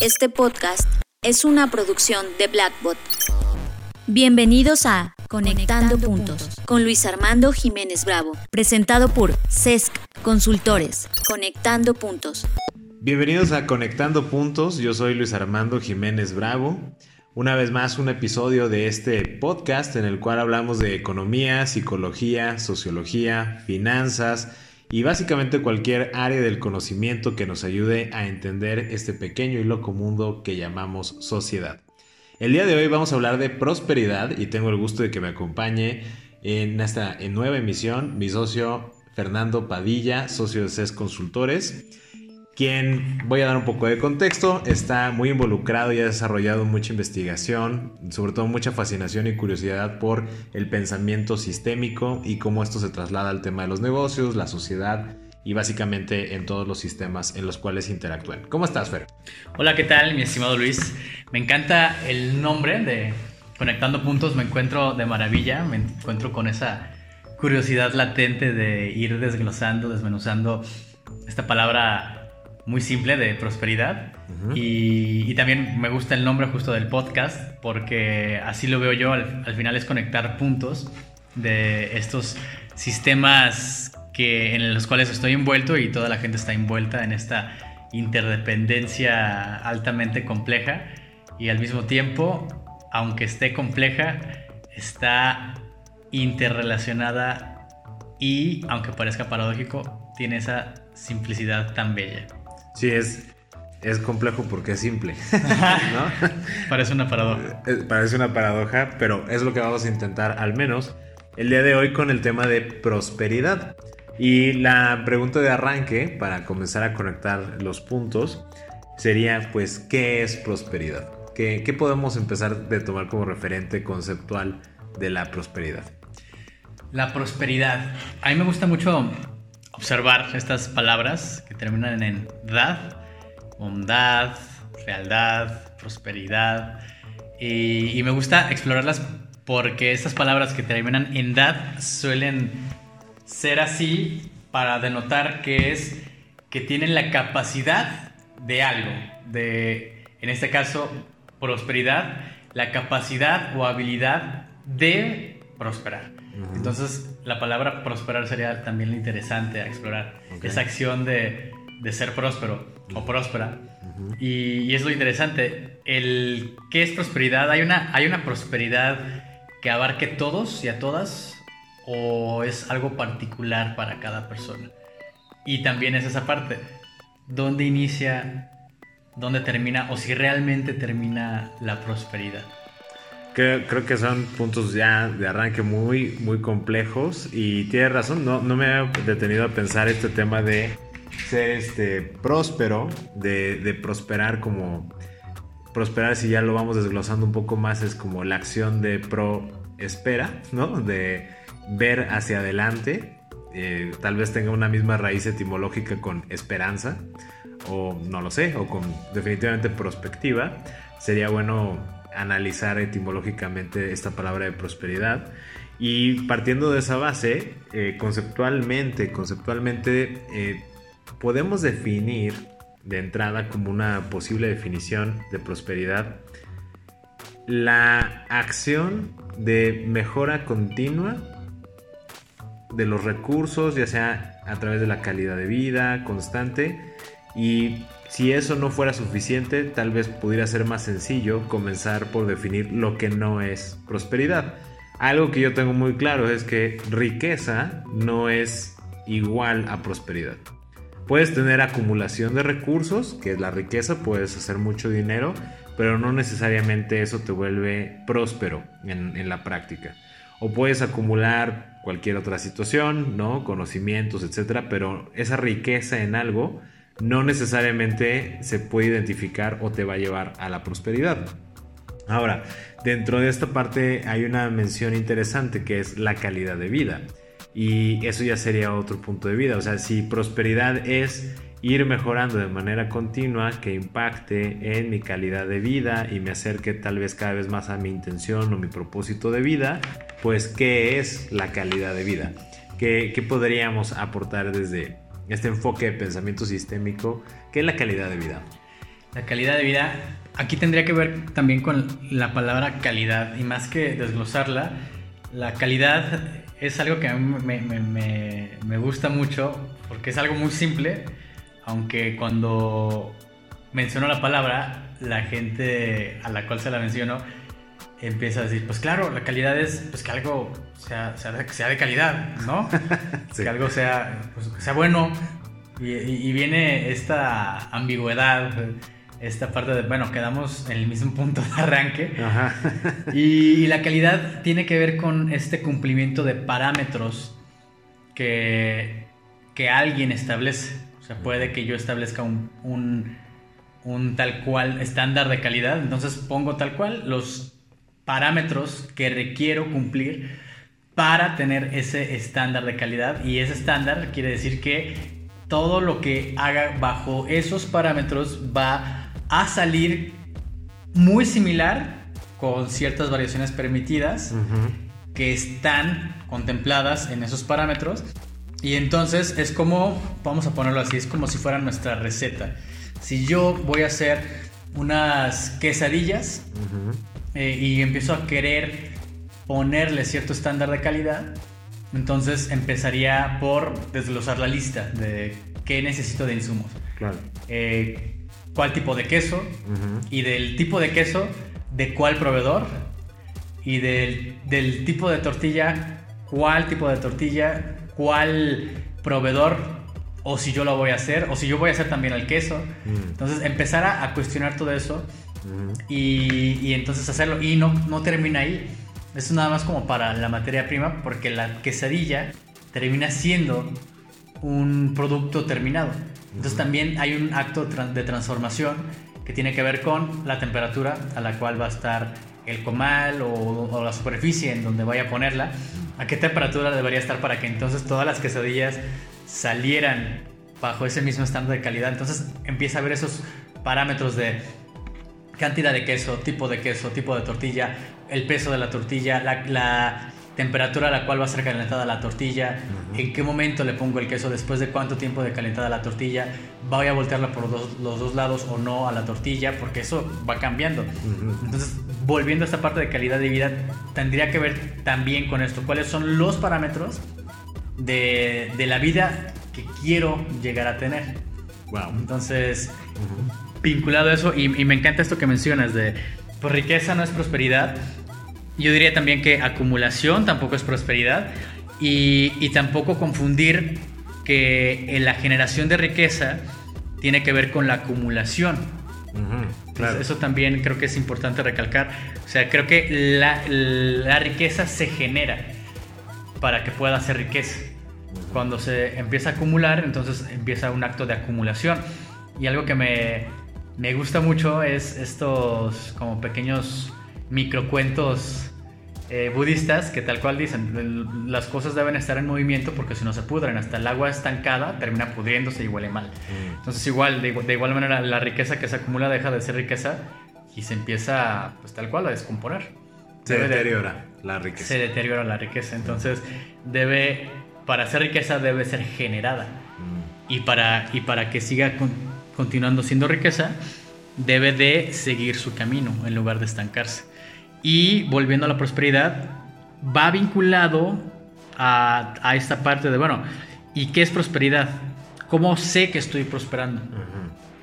Este podcast es una producción de Blackbot. Bienvenidos a Conectando, puntos, con Luis Armando Jiménez Bravo, presentado por CESC Consultores. Conectando Puntos. Bienvenidos a Conectando Puntos, yo soy Luis Armando Jiménez Bravo. Una vez más un episodio de este podcast en el cual hablamos de economía, psicología, sociología, finanzas y básicamente cualquier área del conocimiento que nos ayude a entender este pequeño y loco mundo que llamamos sociedad. El día de hoy vamos a hablar de prosperidad y tengo el gusto de que me acompañe en esta nueva emisión mi socio Fernando Padilla, socio de CES Consultores quien, voy a dar un poco de contexto, está muy involucrado y ha desarrollado mucha investigación, sobre todo mucha fascinación y curiosidad por el pensamiento sistémico y cómo esto se traslada al tema de los negocios, la sociedad y básicamente en todos los sistemas en los cuales interactúan. ¿Cómo estás, Fer? Hola, ¿qué tal, mi estimado Luis? Me encanta el nombre de Conectando Puntos, me encuentro de maravilla, me encuentro con esa curiosidad latente de ir desglosando, desmenuzando esta palabra muy simple de prosperidad. y, también me gusta el nombre justo del podcast porque así lo veo yo, al, final es conectar puntos de estos sistemas que, en los cuales estoy envuelto y toda la gente está envuelta en esta interdependencia altamente compleja y al mismo tiempo, aunque esté compleja, está interrelacionada y, aunque parezca paradójico, tiene esa simplicidad tan bella. Sí, es, es complejo porque es simple. Parece una paradoja. Eh, parece una paradoja, pero es lo que vamos a intentar al menos el día de hoy con el tema de prosperidad. Y la pregunta de arranque, para comenzar a conectar los puntos, sería pues, ¿qué es prosperidad? ¿Qué, qué podemos empezar de tomar como referente conceptual de la prosperidad? La prosperidad. A mí me gusta mucho observar estas palabras que terminan en dad, bondad, fealdad, prosperidad. Y, me gusta explorarlas porque estas palabras que terminan en dad suelen ser así para denotar que es que tienen la capacidad de algo, de, en este caso, prosperidad, la capacidad o habilidad de prosperar. Entonces, la palabra prosperar sería también interesante a explorar. Esa acción de, ser próspero o próspera. y, es lo interesante. El, ¿Qué es prosperidad? ¿Hay una, ¿Hay una prosperidad que abarque todos y a todas? ¿O es algo particular para cada persona? Y también es esa parte. ¿Dónde inicia? ¿Dónde termina? O si realmente termina la prosperidad. Creo, creo, que son puntos ya de arranque muy, muy complejos y tiene razón, no, no me he detenido a pensar este tema de ser este, próspero, de, de prosperar como... Prosperar, si ya lo vamos desglosando un poco más, es como la acción de pro espera, ¿no? De ver hacia adelante. Eh, tal vez tenga una misma raíz etimológica con esperanza, o no lo sé, o con definitivamente prospectiva. Sería bueno analizar etimológicamente esta palabra de prosperidad. Y partiendo de esa base, eh, conceptualmente, conceptualmente eh, podemos definir de entrada como una posible definición de prosperidad la acción de mejora continua de los recursos, ya sea a través de la calidad de vida constante y si eso no fuera suficiente, tal vez pudiera ser más sencillo comenzar por definir lo que no es prosperidad. Algo que yo tengo muy claro es que riqueza no es igual a prosperidad. Puedes tener acumulación de recursos, que es la riqueza, puedes hacer mucho dinero, pero no necesariamente eso te vuelve próspero en, la práctica. O puedes acumular cualquier otra situación, ¿no? Conocimientos, etcétera, pero esa riqueza en algo no necesariamente se puede identificar o te va a llevar a la prosperidad. Ahora, dentro de esta parte hay una mención interesante que es la calidad de vida. Y eso ya sería otro punto de vida. O sea, si prosperidad es ir mejorando de manera continua que impacte en mi calidad de vida y me acerque tal vez cada vez más a mi intención o mi propósito de vida, pues ¿qué es la calidad de vida? ¿Qué, podríamos aportar desde, este enfoque de pensamiento sistémico, que es la calidad de vida. La calidad de vida, aquí tendría que ver también con la palabra calidad y más que desglosarla, la calidad es algo que a mí me, me, me, gusta mucho porque es algo muy simple, aunque cuando menciono la palabra, la gente a la cual se la menciono empieza a decir, pues claro, la calidad es pues que algo sea, sea, de calidad, ¿no? Que algo sea, pues, sea bueno. Y, viene esta ambigüedad, esta parte de, bueno, quedamos en el mismo punto de arranque. Y, la calidad tiene que ver con este cumplimiento de parámetros que, que alguien establece. O sea, puede que yo establezca un, un, un tal cual estándar de calidad, entonces pongo tal cual los parámetros que requiero cumplir para tener ese estándar de calidad. Y ese estándar quiere decir que todo lo que haga bajo esos parámetros va a salir muy similar con ciertas variaciones permitidas que están contempladas en esos parámetros. Y entonces es como, vamos a ponerlo así, es como si fuera nuestra receta. Si yo voy a hacer unas quesadillas, eh, y empiezo a querer ponerle cierto estándar de calidad, entonces empezaría por desglosar la lista de qué necesito de insumos. Claro. Eh, cuál tipo de queso y del tipo de queso de cuál proveedor y del, del, tipo de tortilla, cuál tipo de tortilla, cuál proveedor o si yo lo voy a hacer o si yo voy a hacer también el queso. Mm. Entonces empezar a, a cuestionar todo eso y, entonces hacerlo. Y no, no termina ahí. Es nada más como para la materia prima porque la quesadilla termina siendo un producto terminado. Entonces también hay un acto de transformación que tiene que ver con la temperatura a la cual va a estar el comal o, o, la superficie en donde vaya a ponerla, a qué temperatura debería estar para que entonces todas las quesadillas salieran bajo ese mismo estándar de calidad. Entonces empieza a ver esos parámetros de cantidad de queso, tipo de queso, tipo de tortilla, el peso de la tortilla, la, temperatura a la cual va a ser calentada la tortilla, en qué momento le pongo el queso, después de cuánto tiempo de calentada la tortilla, voy a voltearla por los dos lados o no a la tortilla, porque eso va cambiando. Entonces, volviendo a esta parte de calidad de vida, tendría que ver también con esto, cuáles son los parámetros de, de la vida que quiero llegar a tener. Wow. Entonces, vinculado a eso, y, me encanta esto que mencionas de, pues riqueza no es prosperidad. Yo diría también que acumulación tampoco es prosperidad y, tampoco confundir que la generación de riqueza tiene que ver con la acumulación. eso también creo que es importante recalcar. O sea, creo que la, la riqueza se genera para que pueda ser riqueza. Cuando se empieza a acumular, entonces empieza un acto de acumulación. Y algo que me, me gusta mucho es estos como pequeños microcuentos eh, budistas que tal cual dicen, las cosas deben estar en movimiento porque si no se pudren, hasta el agua estancada termina pudriéndose y huele mal. Mm. Entonces igual, de, igual manera, la riqueza que se acumula deja de ser riqueza y se empieza pues tal cual a descomponer. Se deteriora la riqueza. Se deteriora la riqueza, entonces debe, para ser riqueza debe ser generada. Mm. Y, para, y para que siga con, continuando siendo riqueza, debe de seguir su camino en lugar de estancarse. Y volviendo a la prosperidad, va vinculado a, esta parte de, bueno, ¿y qué es prosperidad? ¿Cómo sé que estoy prosperando?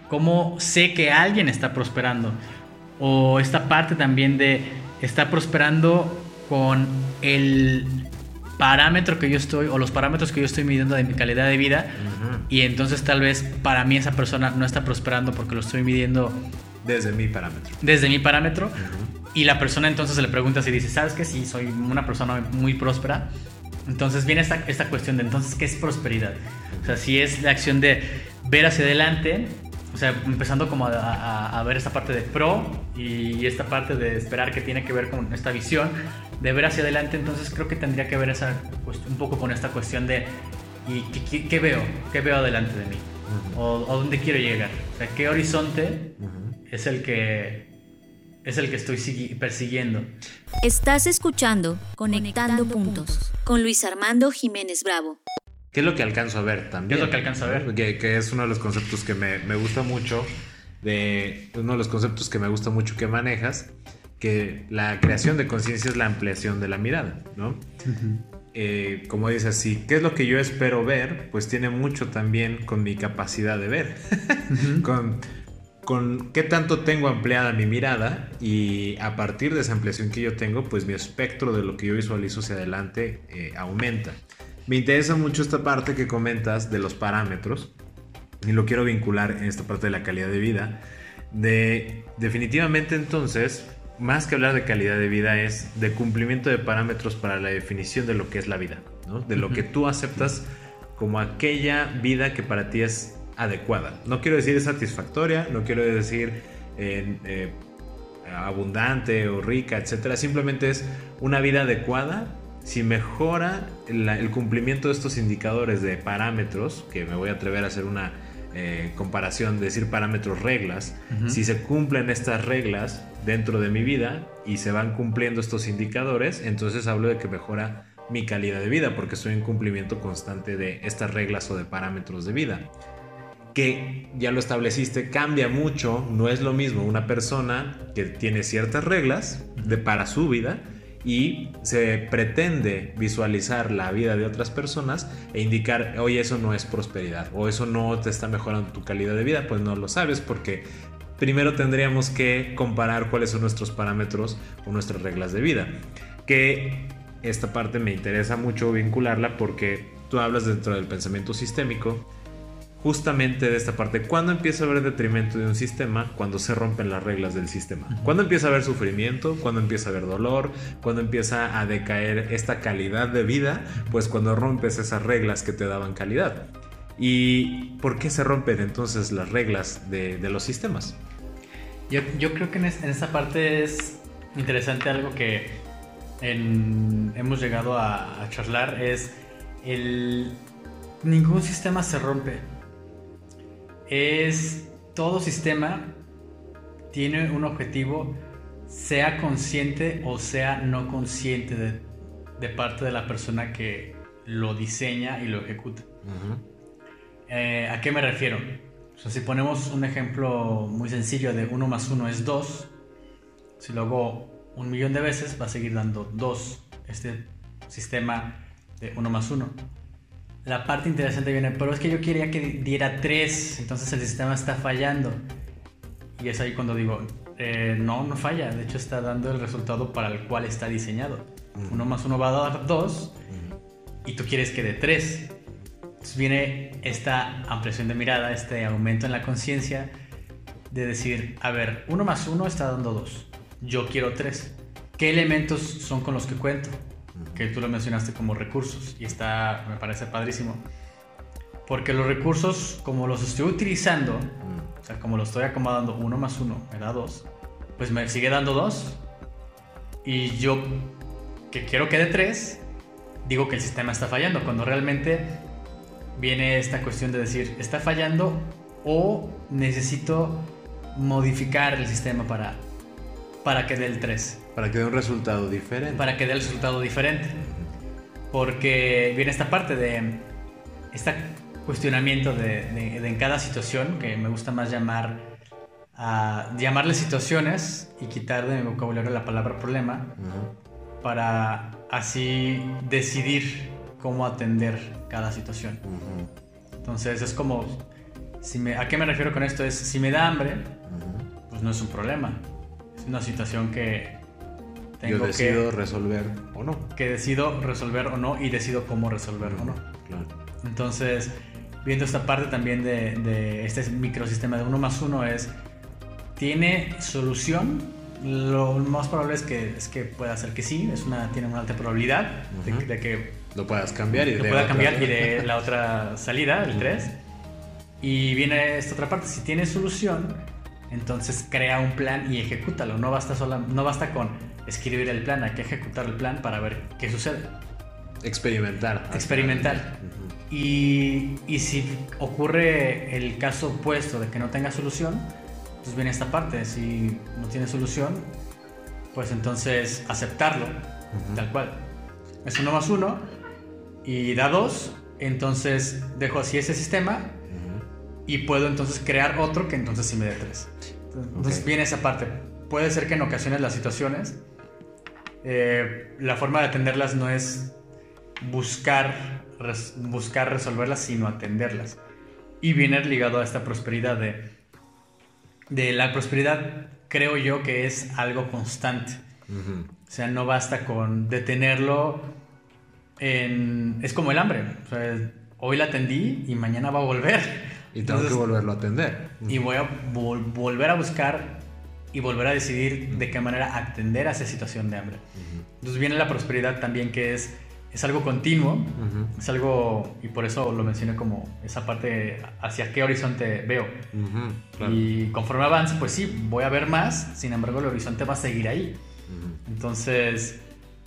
¿Cómo sé que alguien está prosperando? O esta parte también de está prosperando con el parámetro que yo estoy o los parámetros que yo estoy midiendo de mi calidad de vida y entonces tal vez para mí esa persona no está prosperando porque lo estoy midiendo desde mi parámetro. Desde mi parámetro y la persona entonces se le pregunta si dice, ¿sabes que Sí, soy una persona muy próspera. Entonces viene esta, esta cuestión de entonces, ¿qué es prosperidad? O sea, si es la acción de ver hacia adelante o sea, empezando como a, ver esta parte de pro y esta parte de esperar que tiene que ver con esta visión, de ver hacia adelante, entonces creo que tendría que ver esa, un poco con esta cuestión de ¿y qué, veo? ¿Qué veo adelante de mí? o, dónde quiero llegar? O sea, ¿qué horizonte es el que es el que estoy persiguiendo? Estás escuchando Conectando, puntos con Luis Armando Jiménez Bravo. ¿Qué es lo que alcanzo a ver también? ¿Qué es lo que alcanzo a ver? Que, es uno de los conceptos que me, me gusta mucho. de uno de los conceptos que me gusta mucho que manejas, que la creación de conciencia es la ampliación de la mirada, ¿no? Eh, como dices, sí, ¿qué es lo que yo espero ver? Pues tiene mucho también con mi capacidad de ver, con, con qué tanto tengo ampliada mi mirada y a partir de esa ampliación que yo tengo, pues mi espectro de lo que yo visualizo hacia adelante eh, aumenta. Me interesa mucho esta parte que comentas de los parámetros y lo quiero vincular en esta parte de la calidad de vida. De definitivamente entonces más que hablar de calidad de vida, es de cumplimiento de parámetros para la definición de lo que es la vida, de lo que tú aceptas como aquella vida que para ti es adecuada. No quiero decir satisfactoria, no quiero decir eh, abundante o rica, etc. Simplemente es una vida adecuada si mejora el cumplimiento de estos indicadores de parámetros, que me voy a atrever a hacer una eh, comparación, de decir parámetros, reglas, si se cumplen estas reglas dentro de mi vida y se van cumpliendo estos indicadores, entonces hablo de que mejora mi calidad de vida porque estoy en cumplimiento constante de estas reglas o de parámetros de vida. Que ya lo estableciste, cambia mucho, no es lo mismo una persona que tiene ciertas reglas de, para su vida y se pretende visualizar la vida de otras personas e indicar, oye, eso no es prosperidad o eso no te está mejorando tu calidad de vida, pues no lo sabes porque primero tendríamos que comparar cuáles son nuestros parámetros o nuestras reglas de vida. Que esta parte me interesa mucho vincularla porque tú hablas dentro del pensamiento sistémico justamente de esta parte. ¿Cuándo empieza a haber detrimento de un sistema? Cuando se rompen las reglas del sistema. ¿Cuándo empieza a haber sufrimiento? ¿Cuándo empieza a haber dolor? ¿Cuándo empieza a decaer esta calidad de vida? Pues cuando rompes esas reglas que te daban calidad. ¿Y por qué se rompen entonces las reglas de, los sistemas? Yo, creo que en, esta parte es interesante algo que hemos llegado a, a charlar, es el... Ningún sistema se rompe es todo sistema tiene un objetivo, sea consciente o sea no consciente de, parte de la persona que lo diseña y lo ejecuta. Eh, ¿A qué me refiero? si ponemos un ejemplo muy sencillo de 1 más 1 es 2, si lo hago un millón de veces va a seguir dando 2 este sistema de 1 más 1 la parte interesante viene, pero es que yo quería que diera 3, entonces el sistema está fallando. Y es ahí cuando digo, eh, no, no falla, de hecho está dando el resultado para el cual está diseñado. Uno más uno va a dar 2 y tú quieres que dé 3. Entonces viene esta ampliación de mirada, este aumento en la conciencia de decir, a ver, 1 más 1 está dando 2, yo quiero 3. ¿Qué elementos son con los que cuento? Que tú lo mencionaste como recursos y está, me parece padrísimo. Porque los recursos, como los estoy utilizando, o sea, como lo estoy acomodando, uno más uno me da dos, pues me sigue dando dos. Y yo, que quiero que dé tres, digo que el sistema está fallando, cuando realmente viene esta cuestión de decir, está fallando o necesito modificar el sistema para, para que dé el 3. Para que dé un resultado diferente. Para que dé el resultado diferente. Porque viene esta parte de este cuestionamiento de, en cada situación, que me gusta más llamar a llamarle situaciones y quitar de mi vocabulario la palabra problema, para así decidir cómo atender cada situación. Entonces es como, si me, ¿a qué me refiero con esto? Es, si me da hambre, pues no es un problema. Es una situación que yo decido resolver o no. Que decido resolver o no y decido cómo resolver o no. Entonces, viendo esta parte también de, este microsistema de uno más uno es, ¿tiene solución? Lo más probable es que, es que pueda ser que sí, es una, tiene una alta probabilidad de, que lo puedas cambiar y lo pueda cambiar y de la otra salida, el 3. Y viene esta otra parte, si tiene solución, entonces crea un plan y ejecútalo. No basta, sola, no basta con escribir el plan, hay que ejecutar el plan para ver qué sucede. Experimentar. Experimentar. y, y, si ocurre el caso opuesto de que no tenga solución, pues viene esta parte. Si no tiene solución, pues entonces aceptarlo, tal cual. Es uno más uno y da dos, entonces dejo así ese sistema y puedo entonces crear otro que entonces sí me dé tres. Entonces viene esa parte. Puede ser que en ocasiones las situaciones, eh, la forma de atenderlas no es buscar, res- buscar resolverlas, sino atenderlas. Y viene ligado a esta prosperidad de, de la prosperidad, creo yo que es algo constante. Ujú. O sea, no basta con detenerlo en... Es como el hambre. O sea, hoy la atendí y mañana va a volver. Y tengo Entonces, que volverlo a atender. y voy a vol- volver a buscar y volver a decidir de qué manera atender a esa situación de hambre. Entonces viene la prosperidad también que es, es algo continuo, es algo, y por eso lo mencioné como esa parte hacia qué horizonte veo. Claro. Y conforme avance, pues sí, voy a ver más, sin embargo el horizonte va a seguir ahí. Entonces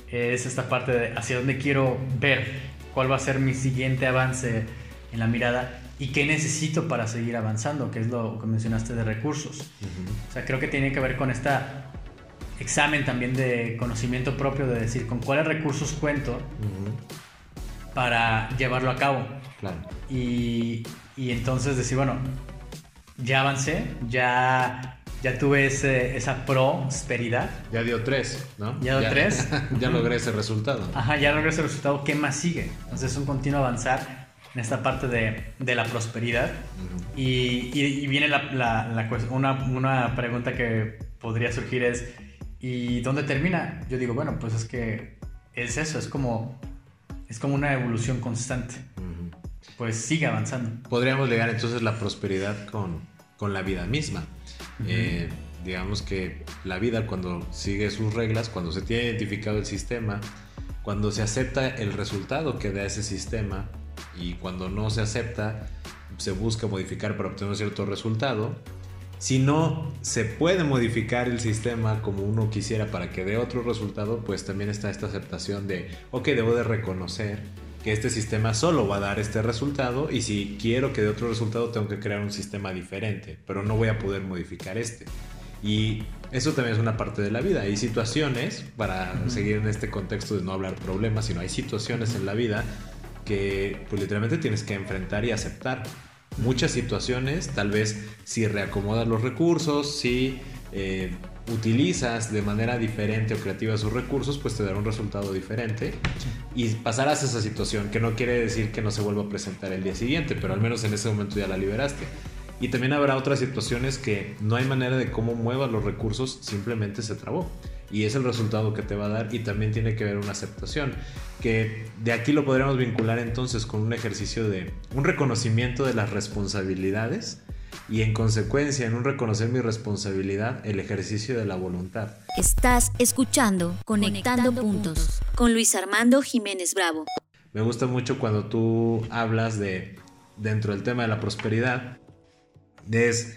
es esta parte de hacia dónde quiero ver, cuál va a ser mi siguiente avance en la mirada y qué necesito para seguir avanzando, que es lo que mencionaste de recursos. Ujú. O sea, creo que tiene que ver con este examen también de conocimiento propio, de decir con cuáles recursos cuento Ujú. para llevarlo a cabo. Claro. Y, y entonces decir, bueno, ya avancé, ya, ya tuve ese- esa prosperidad. Ya dio tres, ¿no? Ya dio tres. ya logré ese resultado. Ajá, ya logré ese resultado, ¿qué más sigue? Entonces es un continuo avanzar en esta parte de, de la prosperidad. Y, y- y viene la, la- una, una pregunta que podría surgir es, ¿y dónde termina? Yo digo, bueno, pues es que es eso, es como, es como una evolución constante. Pues sigue avanzando. Podríamos ligar entonces la prosperidad con, con la vida misma. Eh, digamos que la vida cuando sigue sus reglas, cuando se tiene identificado el sistema, cuando se acepta el resultado que da ese sistema y cuando no se acepta, se busca modificar para obtener un cierto resultado. Si no se puede modificar el sistema como uno quisiera para que dé otro resultado, pues también está esta aceptación de, ok, debo de reconocer que este sistema solo va a dar este resultado y si quiero que dé otro resultado tengo que crear un sistema diferente, pero no voy a poder modificar este. Y eso también es una parte de la vida. Hay situaciones, para seguir en este contexto de no hablar problemas, sino hay situaciones en la vida que pues literalmente tienes que enfrentar y aceptar. Muchas situaciones, tal vez si reacomodas los recursos, si eh, utilizas de manera diferente o creativa sus recursos, pues te dará un resultado diferente y pasarás esa situación, que no quiere decir que no se vuelva a presentar el día siguiente, pero al menos en ese momento ya la liberaste. Y también habrá otras situaciones que no hay manera de cómo muevas los recursos, simplemente se trabó. Y es el resultado que te va a dar y también tiene que haber una aceptación. Que de aquí lo podríamos vincular entonces con un ejercicio de un reconocimiento de las responsabilidades y en consecuencia en un reconocer mi responsabilidad el ejercicio de la voluntad. Estás escuchando Conectando, Puntos con Luis Armando Jiménez Bravo. Me gusta mucho cuando tú hablas de, dentro del tema de la prosperidad, es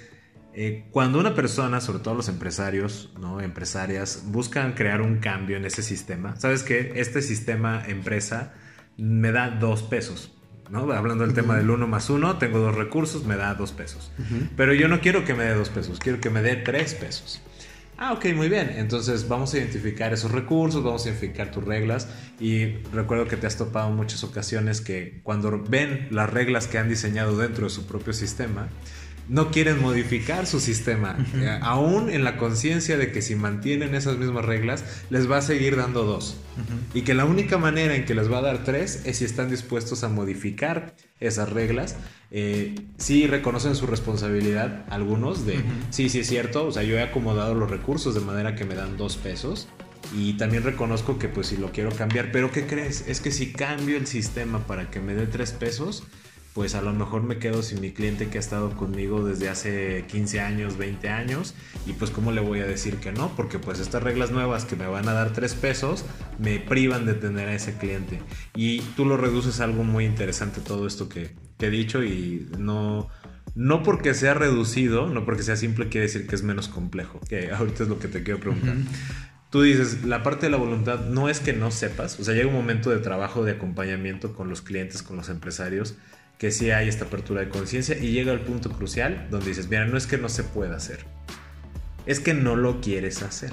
eh, cuando una persona, sobre todo los empresarios, ¿no? empresarias, buscan crear un cambio en ese sistema. Sabes que este sistema empresa me da dos pesos. ¿no? Hablando del tema del uno más uno, tengo dos recursos, me da dos pesos. Pero yo no quiero que me dé dos pesos, quiero que me dé tres pesos. Ah, ok, muy bien. Entonces vamos a identificar esos recursos, vamos a identificar tus reglas y recuerdo que te has topado en muchas ocasiones que cuando ven las reglas que han diseñado dentro de su propio sistema, no quieren modificar su sistema, eh, aún en la conciencia de que si mantienen esas mismas reglas, les va a seguir dando dos. Y que la única manera en que les va a dar tres es si están dispuestos a modificar esas reglas. Eh, sí reconocen su responsabilidad algunos de, sí, sí es cierto, o sea, yo he acomodado los recursos de manera que me dan dos pesos. Y también reconozco que pues si lo quiero cambiar, pero ¿qué crees? Es que si cambio el sistema para que me dé tres pesos, pues a lo mejor me quedo sin mi cliente que ha estado conmigo desde hace 15 años, 20 años, y pues cómo le voy a decir que no, porque pues estas reglas nuevas que me van a dar 3 pesos me privan de tener a ese cliente. Y tú lo reduces a algo muy interesante todo esto que, que he dicho y no... No porque sea reducido, no porque sea simple, quiere decir que es menos complejo. Que ahorita es lo que te quiero preguntar. Tú dices, la parte de la voluntad no es que no sepas, o sea, llega un momento de trabajo, de acompañamiento con los clientes, con los empresarios, que sí hay esta apertura de conciencia y llega el punto crucial donde dices, mira, no es que no se pueda hacer, es que no lo quieres hacer.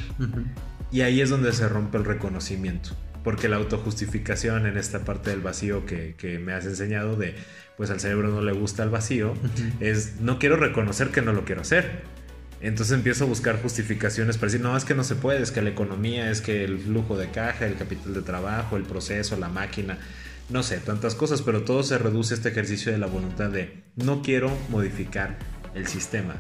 Y ahí es donde se rompe el reconocimiento. porque la autojustificación en esta parte del vacío que, que me has enseñado de, pues al cerebro no le gusta el vacío, es no quiero reconocer que no lo quiero hacer. Entonces empiezo a buscar justificaciones para decir, no, es que no se puede, es que la economía, es que el flujo de caja, el capital de trabajo, el proceso, la máquina, no sé, tantas cosas, pero todo se reduce a este ejercicio de la voluntad de no quiero modificar el sistema.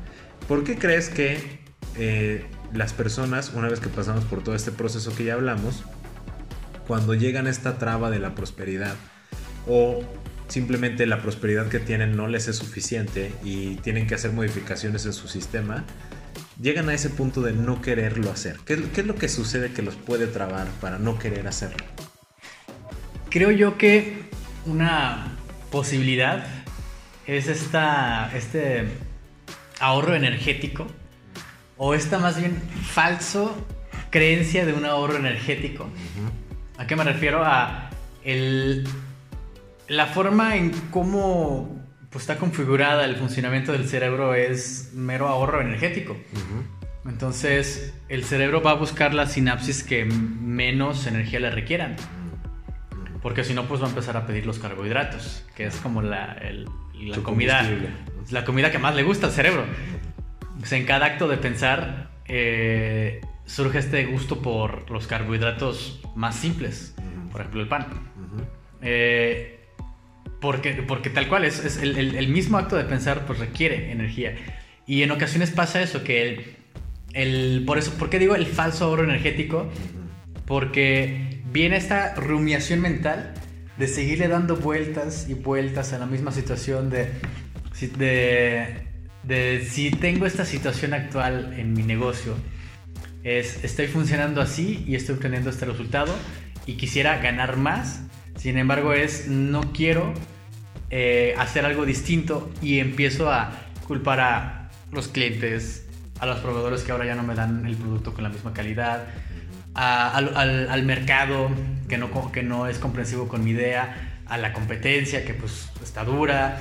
¿Por qué crees que eh, las personas, una vez que pasamos por todo este proceso que ya hablamos, cuando llegan a esta traba de la prosperidad o simplemente la prosperidad que tienen no les es suficiente y tienen que hacer modificaciones en su sistema, llegan a ese punto de no quererlo hacer. ¿Qué, es lo que sucede que los puede trabar para no querer hacerlo? Creo yo que una posibilidad es esta, este ahorro energético o esta más bien falso creencia de un ahorro energético. ¿A qué me refiero? A el la forma en cómo pues, está configurada el funcionamiento del cerebro es mero ahorro energético. Entonces, el cerebro va a buscar las sinapsis que menos energía le requieran. Porque si no, pues va a empezar a pedir los carbohidratos, que es como la, comida, la comida que más le gusta al cerebro. Pues en cada acto de pensar eh, surge este gusto por los carbohidratos más simples, por ejemplo el pan. eh, porque, porque tal cual, es, el, mismo acto de pensar pues requiere energía. Y en ocasiones pasa eso, que el, el, por eso, ¿por qué digo el falso ahorro energético? Porque viene esta rumiación mental de seguirle dando vueltas y vueltas a la misma situación de, si tengo esta situación actual en mi negocio, es estoy funcionando así y estoy obteniendo este resultado y quisiera ganar más, sin embargo es no quiero eh, hacer algo distinto y empiezo a culpar a los clientes, a los proveedores que ahora ya no me dan el producto con la misma calidad, al, mercado que no, que no es comprensivo con mi idea, a la competencia que pues está dura,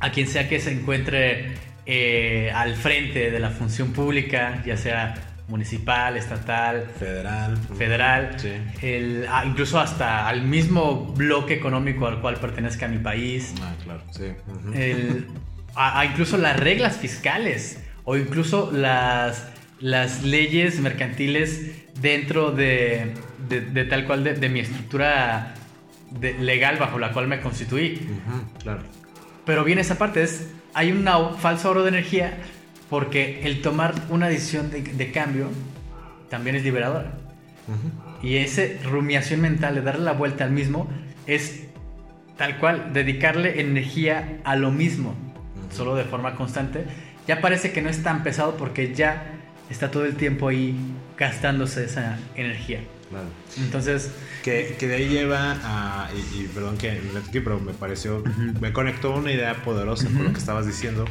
a quien sea que se encuentre eh, al frente de la función pública, ya sea municipal, estatal, federal, federal, el, incluso hasta al mismo bloque económico al cual pertenezca mi país. Ah, claro, sí. a, incluso las reglas fiscales o incluso las, las leyes mercantiles dentro de, de, tal cual de, mi estructura legal bajo la cual me constituí. claro. Pero bien esa parte es, hay un falso oro de energía porque el tomar una decisión de, cambio también es liberadora. Y esa rumiación mental de darle la vuelta al mismo es tal cual, dedicarle energía a lo mismo, solo de forma constante. Ya parece que no es tan pesado porque ya está todo el tiempo ahí gastándose esa energía. Claro. Entonces... Que, de ahí lleva a... Y, perdón que pero me pareció... Me conectó una idea poderosa con lo que estabas diciendo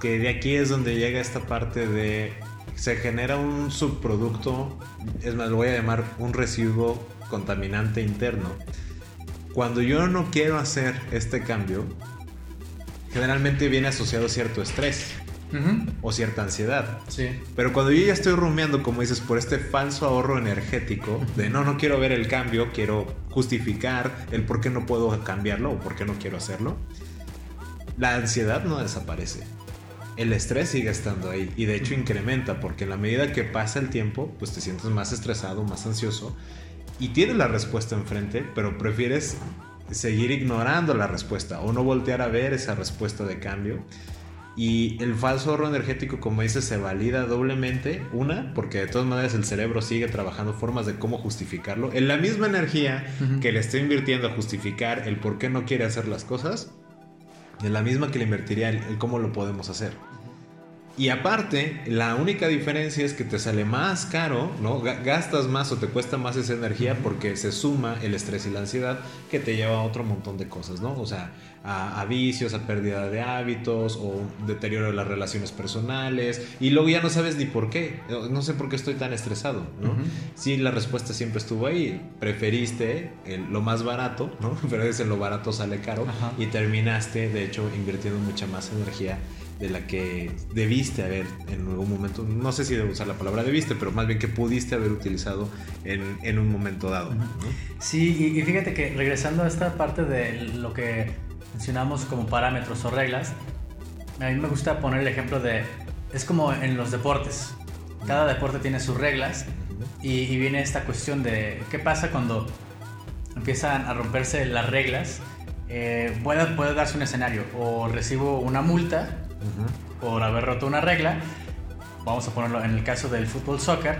que de aquí es donde llega esta parte de se genera un subproducto, es más, lo voy a llamar un residuo contaminante interno. Cuando yo no quiero hacer este cambio, generalmente viene asociado cierto estrés o cierta ansiedad. Sí. Pero cuando yo ya estoy rumiando, como dices, por este falso ahorro energético, de no, no quiero ver el cambio, quiero justificar el por qué no puedo cambiarlo o por qué no quiero hacerlo, la ansiedad no desaparece el estrés sigue estando ahí y de hecho incrementa porque en la medida que pasa el tiempo, pues te sientes más estresado, más ansioso y tienes la respuesta enfrente, pero prefieres seguir ignorando la respuesta o no voltear a ver esa respuesta de cambio. Y el falso ahorro energético, como dices, se valida doblemente. Una, porque de todas maneras el cerebro sigue trabajando formas de cómo justificarlo. En la misma energía que le está invirtiendo a justificar el por qué no quiere hacer las cosas, de la misma que le invertiría el, cómo lo podemos hacer. Y aparte, la única diferencia es que te sale más caro, ¿no? Gastas más o te cuesta más esa energía porque se suma el estrés y la ansiedad que te lleva a otro montón de cosas, ¿no? O sea, a, vicios, a pérdida de hábitos o deterioro de las relaciones personales y luego ya no sabes ni por qué. No sé por qué estoy tan estresado, ¿no? Sí, la respuesta siempre estuvo ahí. Preferiste lo más barato, ¿no? Pero ese lo barato sale caro y terminaste, de hecho, invirtiendo mucha más energía de la que debiste haber en algún momento, no sé si debo usar la palabra debiste, pero más bien que pudiste haber utilizado en, en un momento dado. ¿no? Sí, y, y fíjate que regresando a esta parte de lo que mencionamos como parámetros o reglas, a mí me gusta poner el ejemplo de, es como en los deportes, cada deporte tiene sus reglas y, y viene esta cuestión de qué pasa cuando empiezan a romperse las reglas. Eh, puede, puede darse un escenario, o recibo una multa por haber roto una regla, vamos a ponerlo en el caso del fútbol soccer,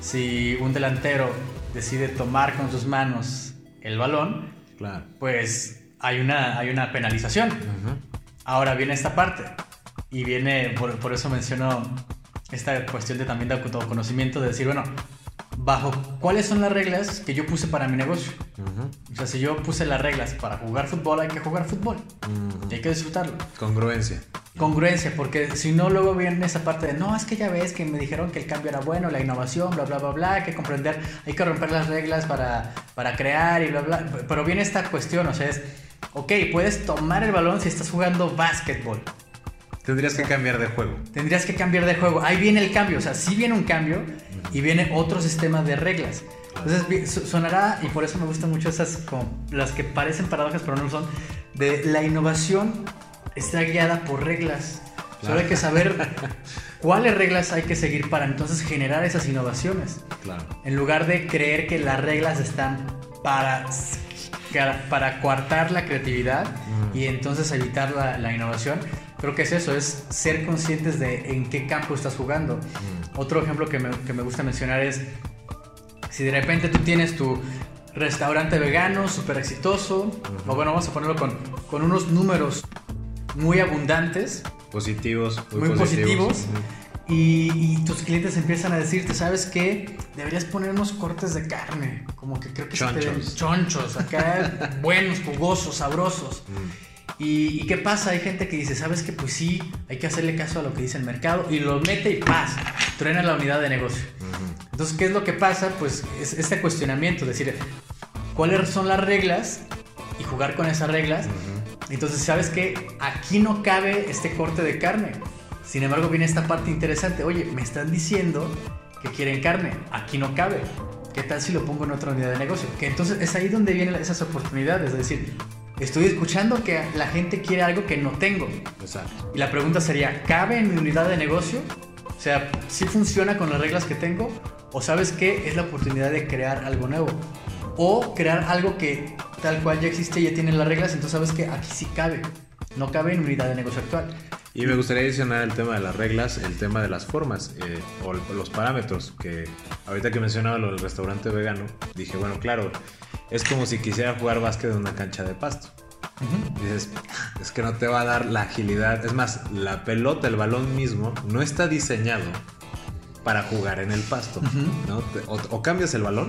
si un delantero decide tomar con sus manos el balón, Claro. pues hay una, hay una penalización. Ahora viene esta parte y viene, por, por eso menciono esta cuestión de también de autoconocimiento, de decir, bueno, bajo cuáles son las reglas que yo puse para mi negocio. Ujú. O sea, si yo puse las reglas para jugar fútbol, hay que jugar fútbol Ujú. y hay que disfrutarlo. Congruencia. Congruencia, porque si no, luego viene esa parte de no, es que ya ves que me dijeron que el cambio era bueno, la innovación, bla, bla, bla, bla, hay que comprender, hay que romper las reglas para, para crear y bla, bla. Pero viene esta cuestión, o sea, es, ok, puedes tomar el balón si estás jugando básquetbol. Tendrías que cambiar de juego. Tendrías que cambiar de juego. Ahí viene el cambio, o sea, sí viene un cambio y viene otro sistema de reglas. Entonces sonará, y por eso me gustan mucho esas, como las que parecen paradojas, pero no lo son, de la innovación está guiada por reglas. Solo hay que saber cuáles reglas hay que seguir para entonces generar esas innovaciones. Claro. En lugar de creer que las reglas están para, para coartar la creatividad y entonces evitar la, la innovación, creo que es eso, es ser conscientes de en qué campo estás jugando. Otro ejemplo que me, que me gusta mencionar es, si de repente tú tienes tu restaurante vegano súper exitoso, o bueno, vamos a ponerlo con, con unos números muy abundantes, Positivos. muy positivos. Y, y tus clientes empiezan a decirte, ¿sabes qué? Deberías poner unos cortes de carne. Como que creo que se te ven Chonchos. chonchos, acá buenos, jugosos, sabrosos. Y, y qué pasa? Hay gente que dice, ¿sabes qué? Pues sí, hay que hacerle caso a lo que dice el mercado. Y lo mete y paz, truena la unidad de negocio. Entonces, ¿qué es lo que pasa? Pues es este cuestionamiento, decir, ¿cuáles son las reglas? Y jugar con esas reglas. Entonces, ¿sabes qué? Aquí no cabe este corte de carne. Sin embargo, viene esta parte interesante. Oye, me están diciendo que quieren carne. Aquí no cabe. ¿Qué tal si lo pongo en otra unidad de negocio? Que entonces es ahí donde vienen esas oportunidades. Es decir, estoy escuchando que la gente quiere algo que no tengo. Exacto. Y la pregunta sería, ¿cabe en mi unidad de negocio? O sea, ¿sí funciona con las reglas que tengo? ¿O sabes qué? Es la oportunidad de crear algo nuevo. O crear algo que tal cual ya existe y ya tiene las reglas, entonces sabes que aquí sí cabe. No cabe en unidad de negocio actual. Y me gustaría adicionar el tema de las reglas, el tema de las formas eh, o los parámetros. Que ahorita que mencionaba lo del restaurante vegano, dije, bueno, claro, es como si quisiera jugar básquet en una cancha de pasto. Dices, es que no te va a dar la agilidad. Es más, la pelota, el balón mismo, no está diseñado para jugar en el pasto. ¿no? O cambias el balón,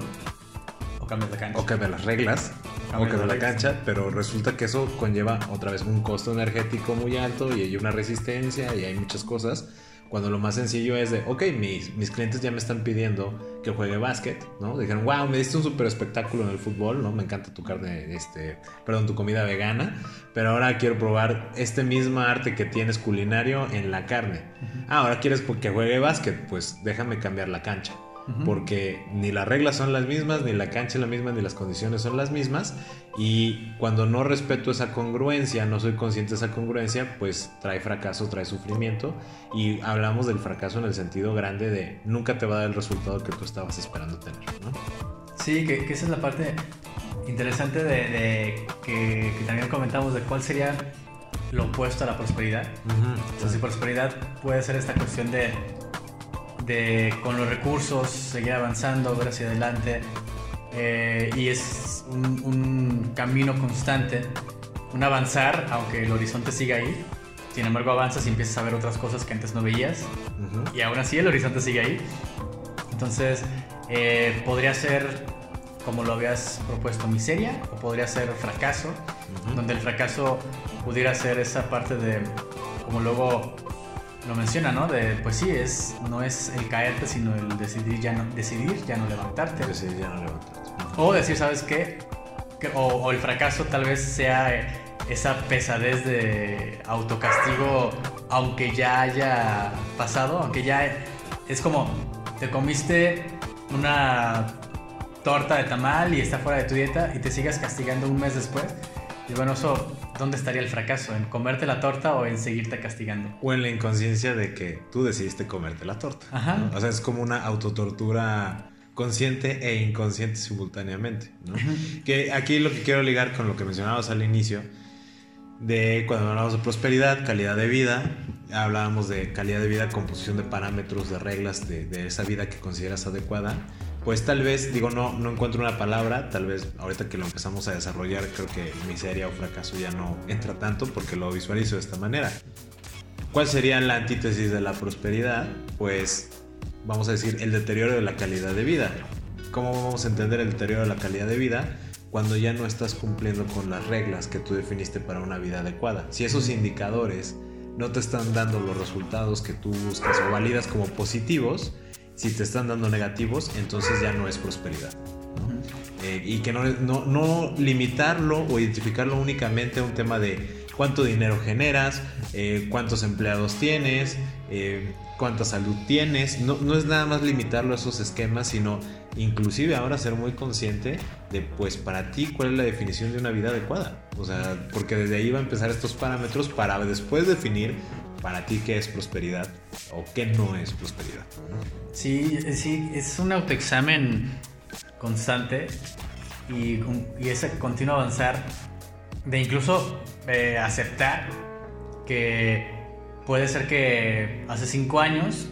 O cambias de cancha. o cambias las reglas, o Cambias cambias la reglas. cancha, pero resulta que eso conlleva otra vez un costo energético muy alto y hay una resistencia y hay muchas cosas. Cuando lo más sencillo es de, ok, mis, mis clientes ya me están pidiendo que juegue básquet, ¿no? Dijeron, wow, me diste un súper espectáculo en el fútbol, ¿no? Me encanta tu carne, este, perdón, tu comida vegana, pero ahora quiero probar este mismo arte que tienes culinario en la carne. Ah, ahora quieres que juegue básquet, pues déjame cambiar la cancha porque ni las reglas son las mismas, ni la cancha es la misma, ni las condiciones son las mismas. Y cuando no respeto esa congruencia, no soy consciente de esa congruencia, pues trae fracaso, trae sufrimiento. Y hablamos del fracaso en el sentido grande de nunca te va a dar el resultado que tú estabas esperando tener. ¿no? Sí, que, que esa es la parte interesante de, de que, que también comentamos de cuál sería lo opuesto a la prosperidad. O sea, si prosperidad puede ser esta cuestión de, de con los recursos seguir avanzando, ver hacia adelante, eh, y es un, un camino constante, un avanzar, aunque el horizonte siga ahí. Sin embargo, avanzas y empiezas a ver otras cosas que antes no veías, Ujú. y aún así el horizonte sigue ahí. Entonces, eh, podría ser, como lo habías propuesto, miseria, o podría ser fracaso, donde el fracaso pudiera ser esa parte de, como luego lo menciona, ¿no? De, pues sí, es, no es el caerte, sino el decidir ya no, decidir ya no levantarte. Sí, ya no levantas. O decir, ¿sabes qué? Que- o, o el fracaso tal vez sea eh, esa pesadez de autocastigo aunque ya haya pasado, aunque ya es como te comiste una torta de tamal y está fuera de tu dieta y te sigas castigando un mes después. Y bueno, eso, ¿dónde estaría el fracaso? ¿En comerte la torta o en seguirte castigando? O en la inconsciencia de que tú decidiste comerte la torta. Ajá. ¿no? O sea, es como una autotortura consciente e inconsciente simultáneamente. ¿no? Que aquí lo que quiero ligar con lo que mencionabas al inicio, de cuando hablamos de prosperidad, calidad de vida, hablábamos de calidad de vida, composición de parámetros, de reglas de, de esa vida que consideras adecuada. Pues tal vez, digo, no, no encuentro una palabra, tal vez ahorita que lo empezamos a desarrollar, creo que miseria o fracaso ya no entra tanto porque lo visualizo de esta manera. ¿Cuál sería la antítesis de la prosperidad? Pues vamos a decir el deterioro de la calidad de vida. ¿Cómo vamos a entender el deterioro de la calidad de vida? Cuando ya no estás cumpliendo con las reglas que tú definiste para una vida adecuada. Si esos indicadores no te están dando los resultados que tú buscas o validas como positivos, si te están dando negativos, entonces ya no es prosperidad. ¿no? Eh, y que no, no, no, limitarlo o identificarlo únicamente a un tema de cuánto dinero generas, eh, cuántos empleados tienes, eh, cuánta salud tienes. No, no, es nada más limitarlo a esos esquemas, sino inclusive ahora ser muy consciente de, pues, para ti, cuál es la definición de una vida adecuada. O sea, porque desde ahí va a empezar estos parámetros para después definir para ti qué es prosperidad o qué no es prosperidad. Sí, sí, es un autoexamen constante y, y ese continuo avanzar de incluso eh, aceptar que puede ser que hace cinco años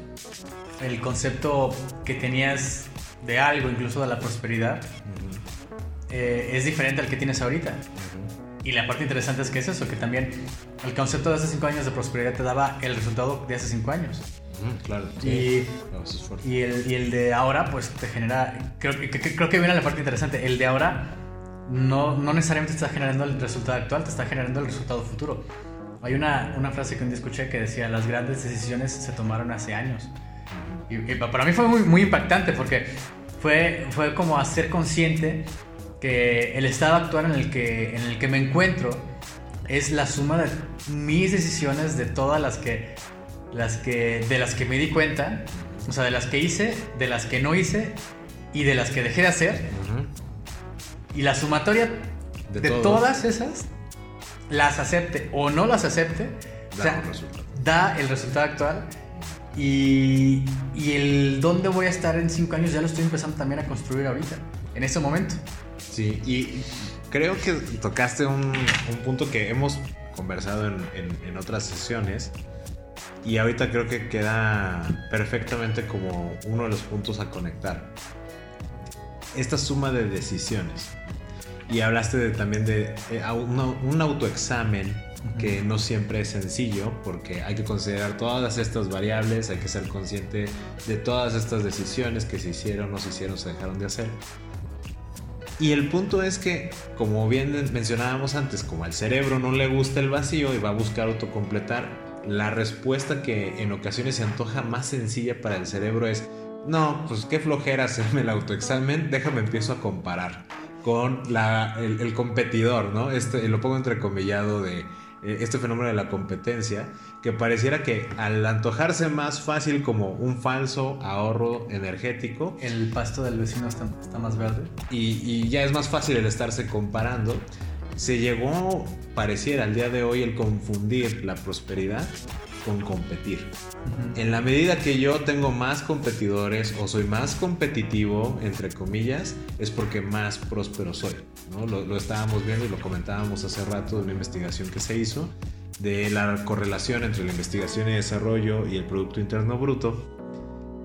el concepto que tenías de algo, incluso de la prosperidad, uh -huh. eh, es diferente al que tienes ahorita. Y la parte interesante es que es eso, que también el concepto de hace cinco años de prosperidad te daba el resultado de hace cinco años. Claro. Y, y, el, y, el, de ahora, pues te genera. Creo, que, creo que viene la parte interesante. El de ahora no, no necesariamente te está generando el resultado actual, te está generando el resultado futuro. Hay una, una frase que un día escuché que decía: Las grandes decisiones se tomaron hace años. Y, y para mí fue muy, muy impactante porque fue, fue como hacer consciente que el estado actual en el, que, en el que me encuentro es la suma de mis decisiones, de todas las que, las que, de las que me di cuenta, o sea, de las que hice, de las que no hice y de las que dejé de hacer. Uh -huh. Y la sumatoria de, de todas esas, las acepte o no las acepte, da, o sea, el da el resultado actual. Y, y, el dónde voy a estar en cinco años ya lo estoy empezando también a construir ahorita, en este momento. Sí, y creo que tocaste un, un punto que hemos conversado en, en, en, otras sesiones y ahorita creo que queda perfectamente como uno de los puntos a conectar. Esta suma de decisiones. Y hablaste de, también de eh, una, un autoexamen que no siempre es sencillo porque hay que considerar todas estas variables, hay que ser consciente de todas estas decisiones que se hicieron, no se hicieron, se dejaron de hacer. Y el punto es que, como bien mencionábamos antes, como al cerebro no le gusta el vacío y va a buscar autocompletar, la respuesta que en ocasiones se antoja más sencilla para el cerebro es, no, pues qué flojera hacerme el autoexamen, déjame empiezo a comparar con la, el, el competidor, ¿no? Este, lo pongo entrecomillado de este fenómeno de la competencia, que pareciera que al antojarse más fácil como un falso ahorro energético, el pasto del vecino está, está más verde y, y, ya es más fácil el estarse comparando, se llegó, pareciera al día de hoy, el confundir la prosperidad con competir. Uh -huh. En la medida que yo tengo más competidores o soy más competitivo, entre comillas, es porque más próspero soy. ¿no? Lo, lo, estábamos viendo y lo comentábamos hace rato de una investigación que se hizo de la correlación entre la investigación y desarrollo y el Producto Interno Bruto.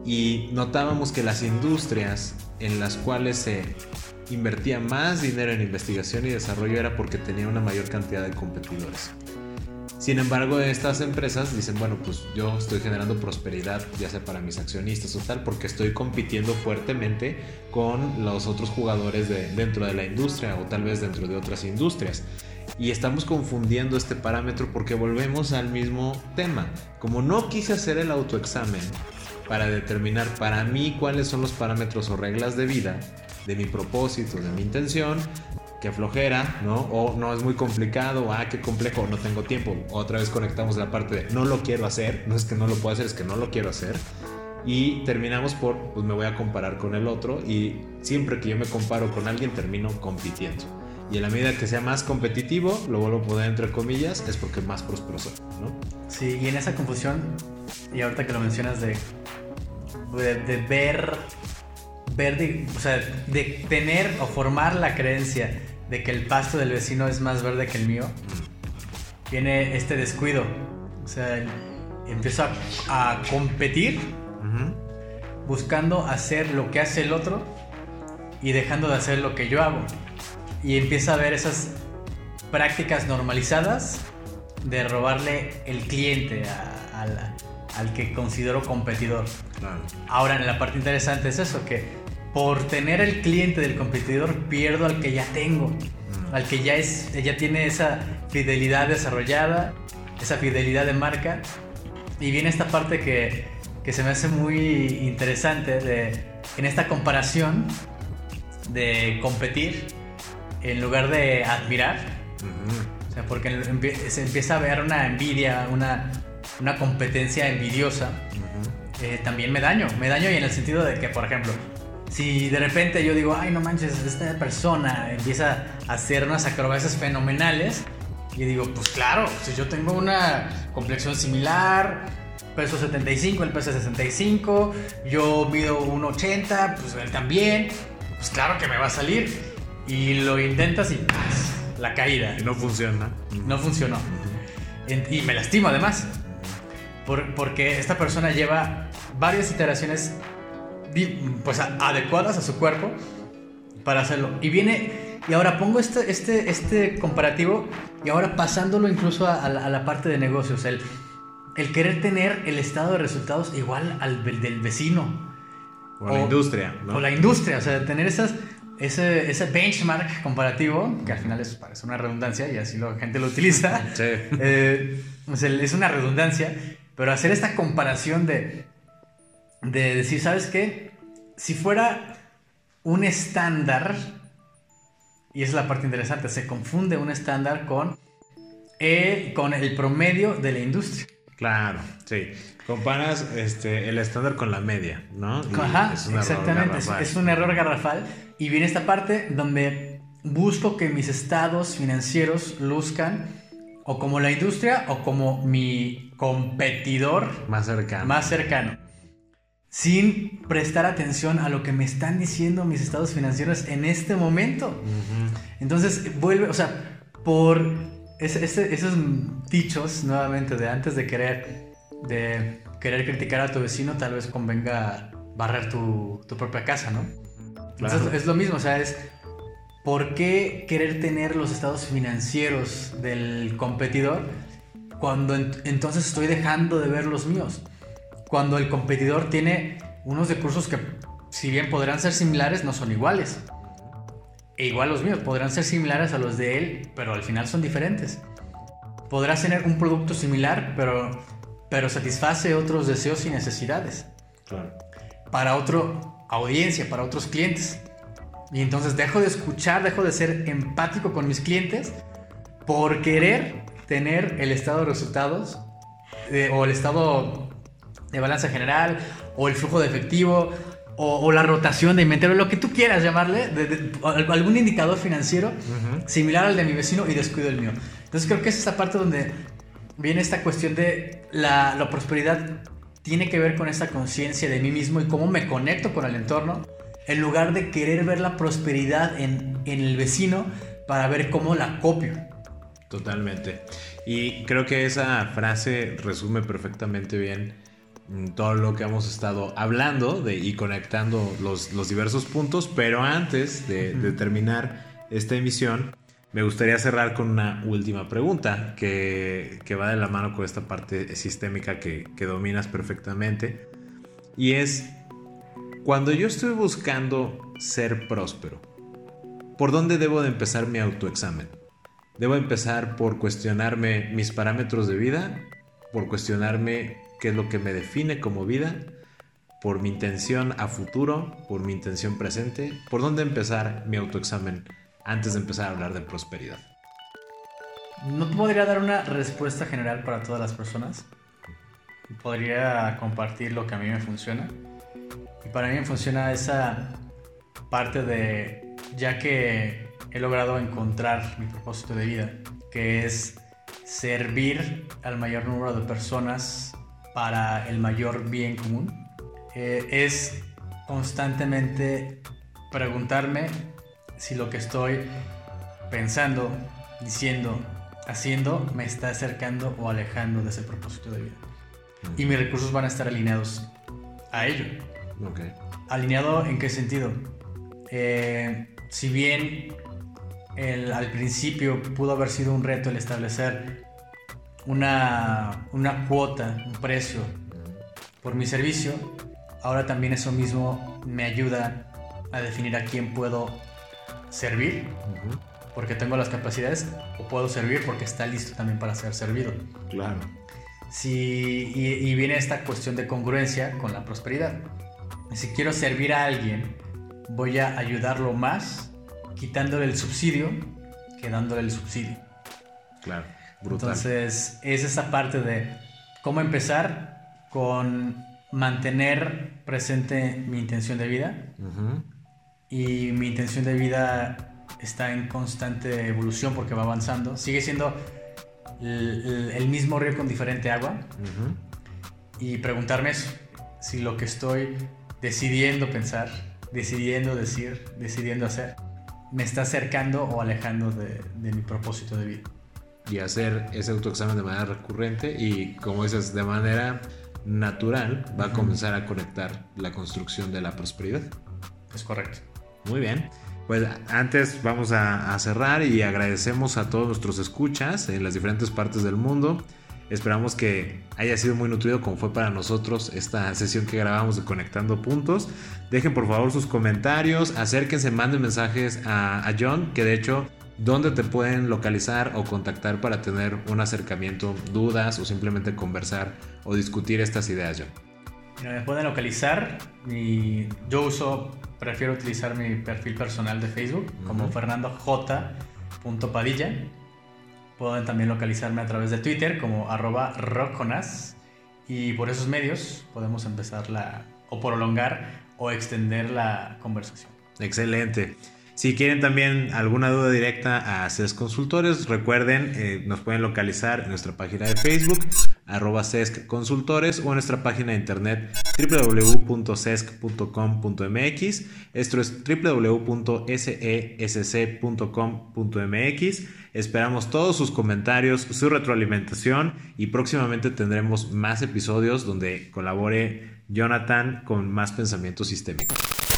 Y notábamos que las industrias en las cuales se invertía más dinero en investigación y desarrollo era porque tenía una mayor cantidad de competidores. Sin embargo, estas empresas dicen, bueno, pues yo estoy generando prosperidad, ya sea para mis accionistas o tal, porque estoy compitiendo fuertemente con los otros jugadores de, dentro de la industria o tal vez dentro de otras industrias. Y estamos confundiendo este parámetro porque volvemos al mismo tema. Como no quise hacer el autoexamen para determinar para mí cuáles son los parámetros o reglas de vida, de mi propósito, de mi intención, qué flojera, ¿no? O no es muy complicado, ah, qué complejo, no tengo tiempo. Otra vez conectamos la parte de no lo quiero hacer, no es que no lo puedo hacer, es que no lo quiero hacer. Y terminamos por, pues me voy a comparar con el otro y siempre que yo me comparo con alguien termino compitiendo. Y en la medida que sea más competitivo, lo vuelvo a poner entre comillas, es porque más próspero soy, ¿no? Sí, y en esa confusión, y ahorita que lo mencionas de, de, ver, ver de, o sea, de tener o formar la creencia de que el pasto del vecino es más verde que el mío, viene este descuido. O sea, empiezo a, competir buscando hacer lo que hace el otro y dejando de hacer lo que yo hago. Y empieza a ver esas prácticas normalizadas de robarle el cliente al que considero competidor. Ahora, en la parte interesante es eso, que por tener el cliente del competidor pierdo al que ya tengo, mm. al que ya, es, ya tiene esa fidelidad desarrollada, esa fidelidad de marca. Y viene esta parte que, que se me hace muy interesante de, en esta comparación de competir en lugar de admirar. O sea, porque se empieza a ver una envidia, una, una competencia envidiosa. Eh, también me daño, me daño y en el sentido de que, por ejemplo, si de repente yo digo, ay, no manches, esta persona empieza a hacer unas acrobacias fenomenales, y digo, pues claro, si yo tengo una complexión similar, peso 75, el peso 65, yo mido 1,80, pues él también, pues claro que me va a salir. Y lo intentas y la caída. Y no funciona. No funcionó. Y me lastimo además. porque esta persona lleva varias iteraciones pues adecuadas a su cuerpo para hacerlo. Y viene, y ahora pongo este, este, este comparativo y ahora pasándolo incluso a, la, parte de negocios, el, el querer tener el estado de resultados igual al del vecino. O, la industria, ¿no? O la industria, o sea, tener esas, ese, ese benchmark comparativo, que al final es, parece una redundancia y así la gente lo utiliza. Sí. Eh, es una redundancia, pero hacer esta comparación de de decir, ¿sabes qué? Si fuera un estándar, y es la parte interesante, se confunde un estándar con el, con el promedio de la industria. Claro, sí. Comparas este, el estándar con la media, ¿no? Ajá, exactamente. es, un error garrafal. Y viene esta parte donde busco que mis estados financieros luzcan o como la industria o como mi competidor más cercano. Más cercano sin prestar atención a lo que me están diciendo mis estados financieros en este momento. Entonces vuelve, o sea, por esos dichos nuevamente de antes de querer, de querer criticar a tu vecino, tal vez convenga barrer tu, propia casa, ¿no? Entonces es lo mismo, o sea, es ¿por qué querer tener los estados financieros del competidor cuando entonces estoy dejando de ver los míos? cuando el competidor tiene unos recursos que, si bien podrán ser similares, no son iguales. E igual los míos podrán ser similares a los de él, pero al final son diferentes. Podrás tener un producto similar, pero, pero satisface otros deseos y necesidades. Para otra audiencia, para otros clientes. Y entonces dejo de escuchar, dejo de ser empático con mis clientes por querer tener el estado de resultados eh, o el estado de balanza general, o el flujo de efectivo, o, la rotación de inventario, lo que tú quieras llamarle, de, algún indicador financiero similar al de mi vecino y descuido el mío. Entonces creo que es esta parte donde viene esta cuestión de la, la prosperidad tiene que ver con esta conciencia de mí mismo y cómo me conecto con el entorno, en lugar de querer ver la prosperidad en, en el vecino para ver cómo la copio. Totalmente. Y creo que esa frase resume perfectamente bien todo lo que hemos estado hablando de, y conectando los, los diversos puntos, pero antes de, terminar esta emisión, me gustaría cerrar con una última pregunta que, que va de la mano con esta parte sistémica que, que dominas perfectamente. Y es, cuando yo estoy buscando ser próspero, ¿por dónde debo de empezar mi autoexamen? ¿Debo empezar por cuestionarme mis parámetros de vida? ¿Por cuestionarme qué es lo que me define como vida, por mi intención a futuro, por mi intención presente, por dónde empezar mi autoexamen antes de empezar a hablar de prosperidad? No podría dar una respuesta general para todas las personas. Podría compartir lo que a mí me funciona. Y para mí me funciona esa parte de, ya que he logrado encontrar mi propósito de vida, que es servir al mayor número de personas para el mayor bien común, eh, es constantemente preguntarme si lo que estoy pensando, diciendo, haciendo me está acercando o alejando de ese propósito de vida. Y mis recursos van a estar alineados a ello. Okay. ¿Alineado en qué sentido? Eh, si bien el, al principio pudo haber sido un reto el establecer una, una cuota, un precio por mi servicio, ahora también eso mismo me ayuda a definir a quién puedo servir, porque tengo las capacidades, o puedo servir porque está listo también para ser servido. Claro. Si, y, y viene esta cuestión de congruencia con la prosperidad. Si quiero servir a alguien, voy a ayudarlo más quitándole el subsidio que dándole el subsidio. Claro, brutal. Entonces, es esa parte de cómo empezar con mantener presente mi intención de vida. Y mi intención de vida está en constante evolución porque va avanzando. Sigue siendo el, el mismo río con diferente agua. Y preguntarme eso, si lo que estoy decidiendo pensar, decidiendo decir, decidiendo hacer, me está acercando o alejando de, de mi propósito de vida. Y hacer ese autoexamen de manera recurrente y, como dices, de manera natural va a comenzar a conectar la construcción de la prosperidad. Es correcto. Muy bien. Pues antes vamos a, a, cerrar y agradecemos a todos nuestros escuchas en las diferentes partes del mundo. Esperamos que haya sido muy nutrido como fue para nosotros esta sesión que grabamos de Conectando Puntos. Dejen por favor sus comentarios, acérquense, manden mensajes a, a John, que de hecho, ¿dónde te pueden localizar o contactar para tener un acercamiento, dudas o simplemente conversar o discutir estas ideas, John? Me pueden localizar y yo uso, prefiero utilizar mi perfil personal de Facebook uh -huh. como Fernando J. Padilla. Pueden también localizarme a través de Twitter como arroba roconas y por esos medios podemos empezar la, o prolongar o extender la conversación. Excelente. Si quieren también alguna duda directa a CES Consultores, recuerden, eh, nos pueden localizar en nuestra página de Facebook, arroba CESC Consultores, o en nuestra página de internet www.cesc.com.mx. Esto es www.sesc.com.mx. Esperamos todos sus comentarios, su retroalimentación y próximamente tendremos más episodios donde colabore Jonathan con más pensamiento sistémico.